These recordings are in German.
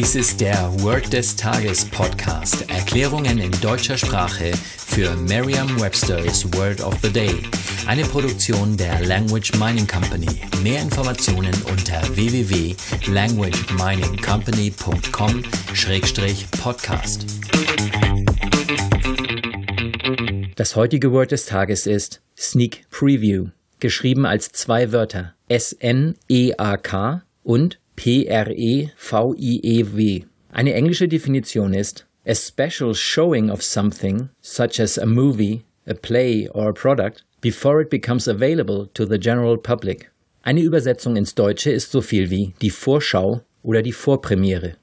Dies ist der Word des Tages Podcast. Erklärungen in deutscher Sprache für Merriam-Webster's Word of the Day. Eine Produktion der Language Mining Company. Mehr Informationen unter www.languageminingcompany.com-podcast. Das heutige Word des Tages ist Sneak Preview, geschrieben als zwei Wörter S-N-E-A-K und P-R-E-V-I-E-W. Eine englische Definition ist a special showing of something, such as a movie, a play or a product, before it becomes available to the general public. Eine Übersetzung ins Deutsche ist so viel wie die Vorschau oder die Vorpremiere.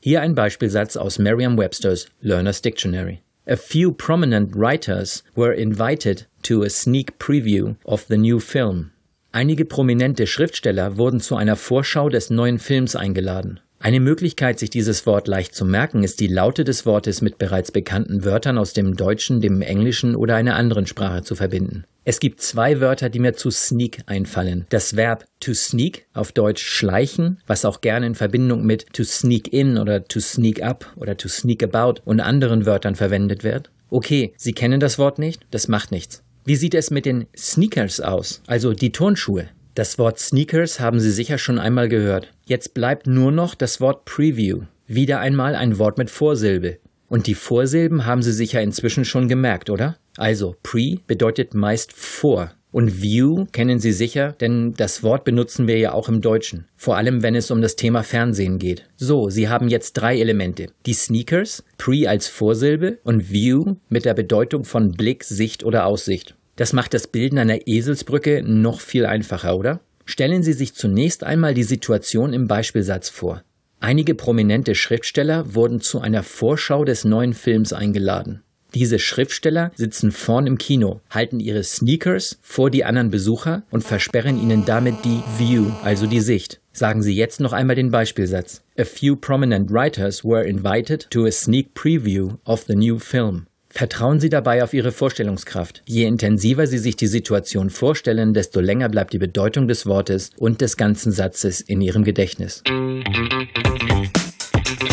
Hier ein Beispielsatz aus Merriam-Webster's Learner's Dictionary. A few prominent writers were invited to a sneak preview of the new film. Einige prominente Schriftsteller wurden zu einer Vorschau des neuen Films eingeladen. Eine Möglichkeit, sich dieses Wort leicht zu merken, ist die Laute des Wortes mit bereits bekannten Wörtern aus dem Deutschen, dem Englischen oder einer anderen Sprache zu verbinden. Es gibt zwei Wörter, die mir zu sneak einfallen. Das Verb to sneak, auf Deutsch schleichen, was auch gerne in Verbindung mit to sneak in oder to sneak up oder to sneak about und anderen Wörtern verwendet wird. Okay, Sie kennen das Wort nicht? Das macht nichts. Wie sieht es mit den Sneakers aus, also die Turnschuhe? Das Wort Sneakers haben Sie sicher schon einmal gehört. Jetzt bleibt nur noch das Wort Preview. Wieder einmal ein Wort mit Vorsilbe. Und die Vorsilben haben Sie sicher inzwischen schon gemerkt, oder? Also, pre bedeutet meist vor. Und View kennen Sie sicher, denn das Wort benutzen wir ja auch im Deutschen, vor allem wenn es um das Thema Fernsehen geht. So, Sie haben jetzt drei Elemente. Die Sneakers, Pre als Vorsilbe und View mit der Bedeutung von Blick, Sicht oder Aussicht. Das macht das Bilden einer Eselsbrücke noch viel einfacher, oder? Stellen Sie sich zunächst einmal die Situation im Beispielsatz vor. Einige prominente Schriftsteller wurden zu einer Vorschau des neuen Films eingeladen. Diese Schriftsteller sitzen vorn im Kino, halten ihre Sneakers vor die anderen Besucher und versperren ihnen damit die View, also die Sicht. Sagen Sie jetzt noch einmal den Beispielsatz. A few prominent writers were invited to a sneak preview of the new film. Vertrauen Sie dabei auf Ihre Vorstellungskraft. Je intensiver Sie sich die Situation vorstellen, desto länger bleibt die Bedeutung des Wortes und des ganzen Satzes in Ihrem Gedächtnis.